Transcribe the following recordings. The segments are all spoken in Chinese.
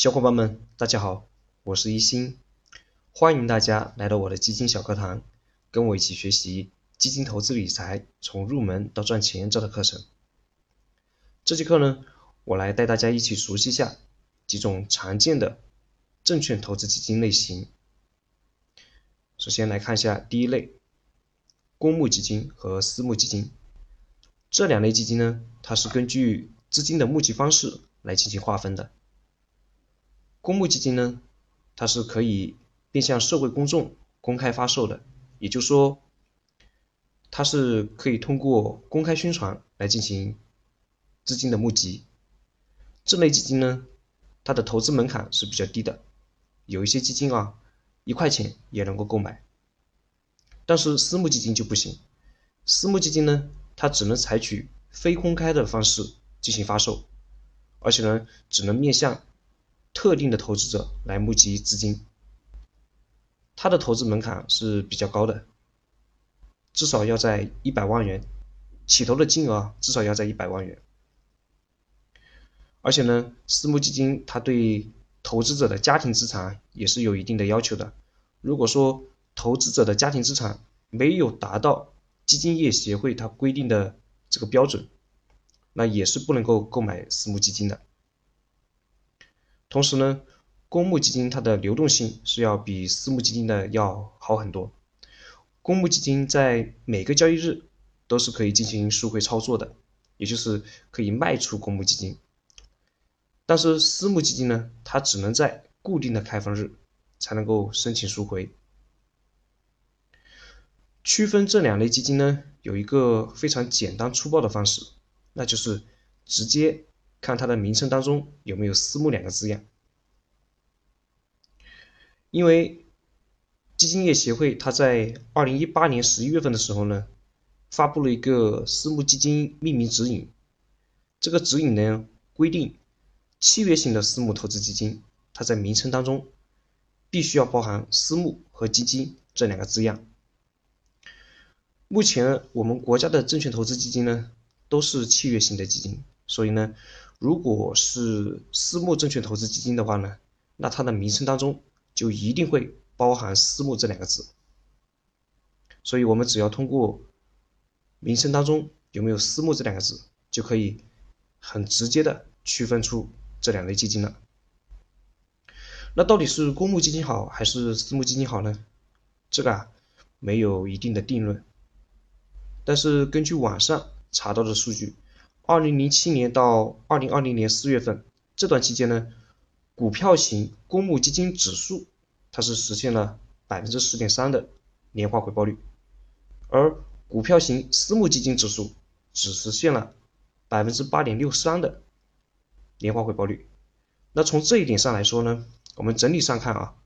小伙伴们，大家好，我是一心，欢迎大家来到我的基金小课堂，跟我一起学习基金投资理财从入门到赚钱这套课程。这节课呢，我来带大家一起熟悉一下几种常见的证券投资基金类型。首先来看一下第一类，公募基金和私募基金。这两类基金呢，它是根据资金的募集方式来进行划分的。公募基金呢，它是可以面向社会公众公开发售的，也就是说，它是可以通过公开宣传来进行资金的募集。这类基金呢，它的投资门槛是比较低的，有一些基金啊，一块钱也能够购买。但是私募基金就不行，私募基金呢，它只能采取非公开的方式进行发售，而且呢，只能面向。特定的投资者来募集资金，它的投资门槛是比较高的，至少要在一百万元，起投的金额至少要在一百万元。而且呢，私募基金它对投资者的家庭资产也是有一定的要求的。如果说投资者的家庭资产没有达到基金业协会它规定的这个标准，那也是不能够购买私募基金的。同时呢，公募基金它的流动性是要比私募基金的要好很多。公募基金在每个交易日都是可以进行赎回操作的，也就是可以卖出公募基金。但是私募基金呢，它只能在固定的开放日才能够申请赎回。区分这两类基金呢，有一个非常简单粗暴的方式，那就是直接。看它的名称当中有没有“私募”两个字样，因为基金业协会它在二零一八年十一月份的时候呢，发布了一个私募基金命名指引。这个指引呢规定，契约型的私募投资基金，它在名称当中必须要包含“私募”和“基金”这两个字样。目前我们国家的证券投资基金呢，都是契约型的基金，所以呢。如果是私募证券投资基金的话呢，那它的名称当中就一定会包含“私募”这两个字。所以，我们只要通过名称当中有没有“私募”这两个字，就可以很直接的区分出这两类基金了。那到底是公募基金好还是私募基金好呢？这个啊，没有一定的定论。但是根据网上查到的数据。二零零七年到二零二零年四月份这段期间呢，股票型公募基金指数它是实现了百分之十点三的年化回报率，而股票型私募基金指数只实现了百分之八点六三的年化回报率。那从这一点上来说呢，我们整体上看啊，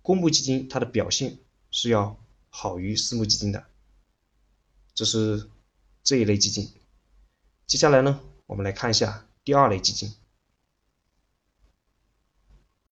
公募基金它的表现是要好于私募基金的，这是这一类基金。接下来呢，我们来看一下第二类基金。